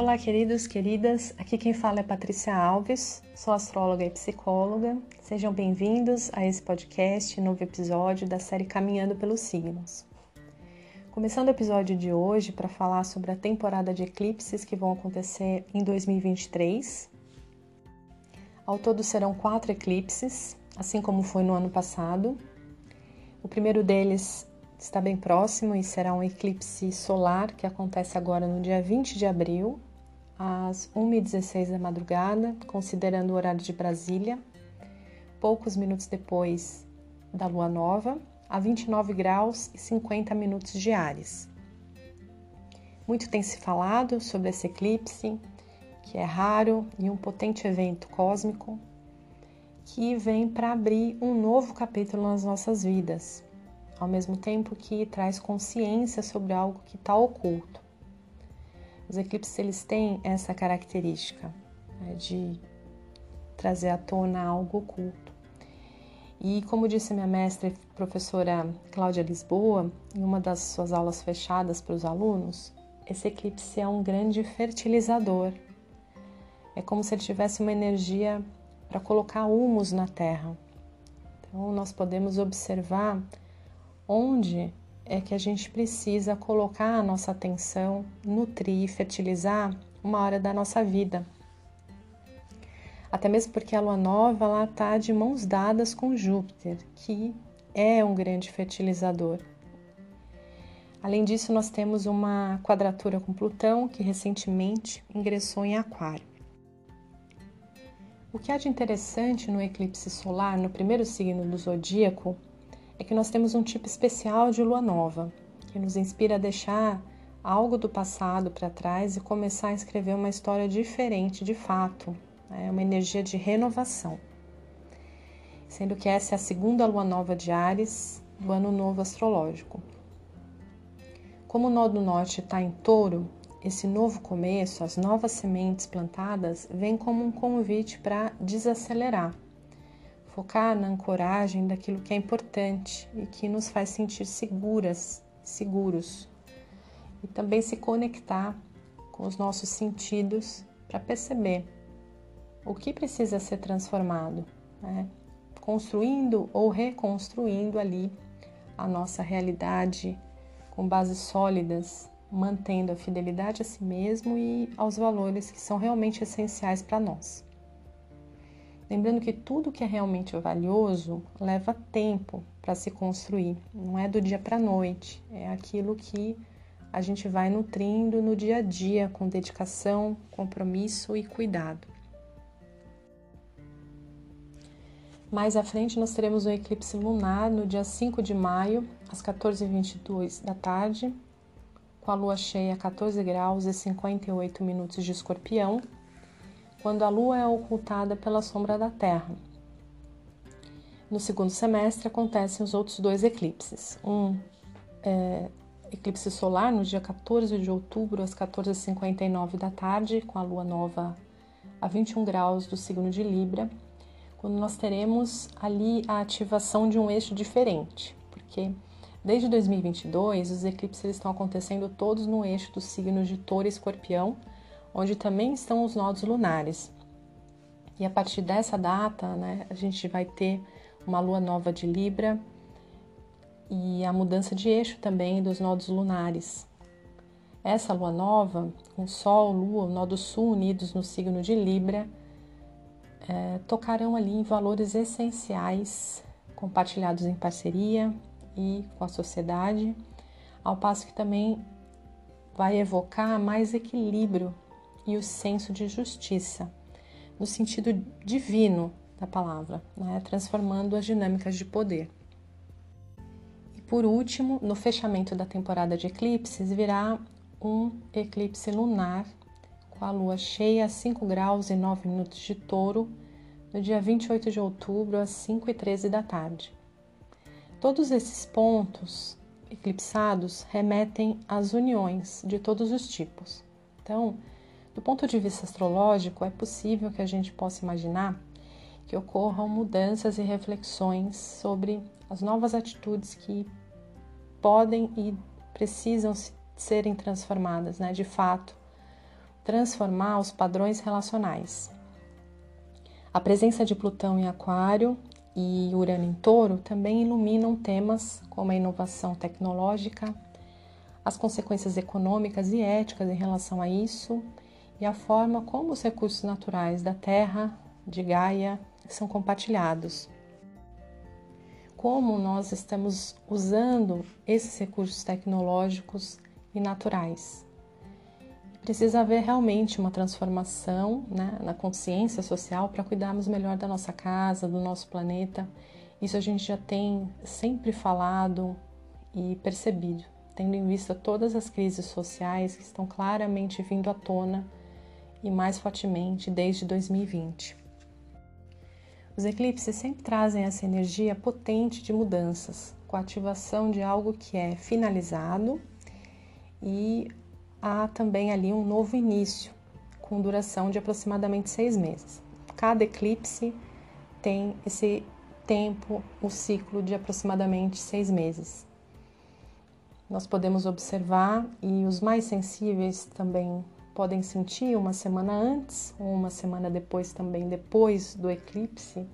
Olá, queridos, queridas. Aqui quem fala é Patrícia Alves, sou astróloga e psicóloga. Sejam bem-vindos a esse podcast, novo episódio da série Caminhando pelos Signos. Começando o episódio de hoje para falar sobre a temporada de eclipses que vão acontecer em 2023. Ao todo serão quatro eclipses, assim como foi no ano passado. O primeiro deles está bem próximo e será um eclipse solar que acontece agora no dia 20 de abril, às 1h16 da madrugada, considerando o horário de Brasília, poucos minutos depois da lua nova, a 29 graus e 50 minutos de Ares. Muito tem se falado sobre esse eclipse, que é raro e um potente evento cósmico que vem para abrir um novo capítulo nas nossas vidas, ao mesmo tempo que traz consciência sobre algo que está oculto. Os eclipses eles têm essa característica né, de trazer à tona algo oculto. E como disse minha mestra professora Cláudia Lisboa, em uma das suas aulas fechadas para os alunos, esse eclipse é um grande fertilizador. É como se ele tivesse uma energia para colocar humus na terra. Então, nós podemos observar onde é que a gente precisa colocar a nossa atenção, nutrir, fertilizar uma hora da nossa vida. Até mesmo porque a lua nova ela está de mãos dadas com Júpiter, que é um grande fertilizador. Além disso, nós temos uma quadratura com Plutão que recentemente ingressou em Aquário. O que há de interessante no eclipse solar, no primeiro signo do zodíaco, é que nós temos um tipo especial de lua nova, que nos inspira a deixar algo do passado para trás e começar a escrever uma história diferente de fato, é uma energia de renovação. Sendo que essa é a segunda lua nova de Ares do ano novo astrológico. Como o nó do norte está em touro, esse novo começo, as novas sementes plantadas, vem como um convite para desacelerar, focar na ancoragem daquilo que é importante e que nos faz sentir seguras, seguros, e também se conectar com os nossos sentidos para perceber o que precisa ser transformado, né? construindo ou reconstruindo ali a nossa realidade com bases sólidas mantendo a fidelidade a si mesmo e aos valores que são realmente essenciais para nós. Lembrando que tudo que é realmente valioso leva tempo para se construir, não é do dia para a noite, é aquilo que a gente vai nutrindo no dia a dia com dedicação, compromisso e cuidado. Mais à frente, nós teremos o eclipse lunar no dia 5 de maio, às 14h22 da tarde, com a lua cheia a 14 graus e 58 minutos de escorpião, quando a lua é ocultada pela sombra da Terra. No segundo semestre acontecem os outros dois eclipses. Um é, eclipse solar no dia 14 de outubro, às 14h59 da tarde, com a lua nova a 21 graus do signo de Libra, quando nós teremos ali a ativação de um eixo diferente, porque Desde 2022, os eclipses estão acontecendo todos no eixo dos signos de Touro e Escorpião, onde também estão os nodos lunares. E a partir dessa data, né, a gente vai ter uma lua nova de Libra e a mudança de eixo também dos nodos lunares. Essa lua nova, com Sol, Lua, o nodo Sul unidos no signo de Libra, é, tocarão ali em valores essenciais compartilhados em parceria, e com a sociedade, ao passo que também vai evocar mais equilíbrio e o senso de justiça, no sentido divino da palavra, né? transformando as dinâmicas de poder. E por último, no fechamento da temporada de eclipses, virá um eclipse lunar com a lua cheia a 5 graus e 9 minutos de touro, no dia 28 de outubro, às 5 e 13 da tarde. Todos esses pontos eclipsados remetem às uniões de todos os tipos. Então, do ponto de vista astrológico, é possível que a gente possa imaginar que ocorram mudanças e reflexões sobre as novas atitudes que podem e precisam serem transformadas, né? De fato, transformar os padrões relacionais. A presença de Plutão em Aquário e Urano em Touro também iluminam temas como a inovação tecnológica, as consequências econômicas e éticas em relação a isso e a forma como os recursos naturais da Terra, de Gaia, são compartilhados. Como nós estamos usando esses recursos tecnológicos e naturais. Precisa haver realmente uma transformação né, na consciência social para cuidarmos melhor da nossa casa, do nosso planeta. Isso a gente já tem sempre falado e percebido, tendo em vista todas as crises sociais que estão claramente vindo à tona e mais fortemente desde 2020. Os eclipses sempre trazem essa energia potente de mudanças, com a ativação de algo que é finalizado e há também ali um novo início, com duração de aproximadamente seis meses. Cada eclipse tem esse tempo, o ciclo de aproximadamente seis meses. Nós podemos observar e os mais sensíveis também podem sentir uma semana antes ou uma semana depois também, depois do eclipse,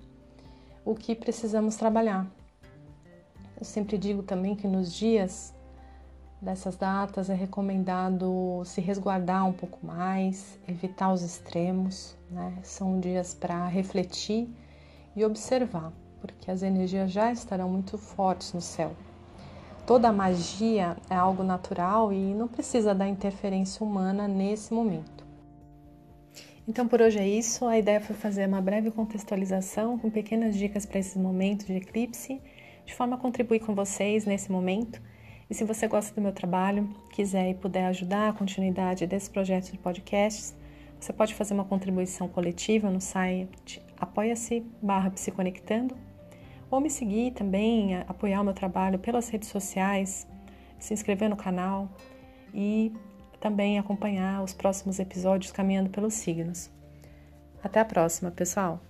o que precisamos trabalhar. Eu sempre digo também que nos dias dessas datas é recomendado se resguardar um pouco mais, evitar os extremos, né? São dias para refletir e observar, porque as energias já estarão muito fortes no céu. Toda magia é algo natural e não precisa da interferência humana nesse momento. Então por hoje é isso. A ideia foi fazer uma breve contextualização com pequenas dicas para esses momentos de eclipse, de forma a contribuir com vocês nesse momento. E se você gosta do meu trabalho, quiser e puder ajudar a continuidade desse projeto de podcasts, você pode fazer uma contribuição coletiva no site apoia-se barra psiconectando ou me seguir também, apoiar o meu trabalho pelas redes sociais, se inscrever no canal e também acompanhar os próximos episódios caminhando pelos signos. Até a próxima, pessoal!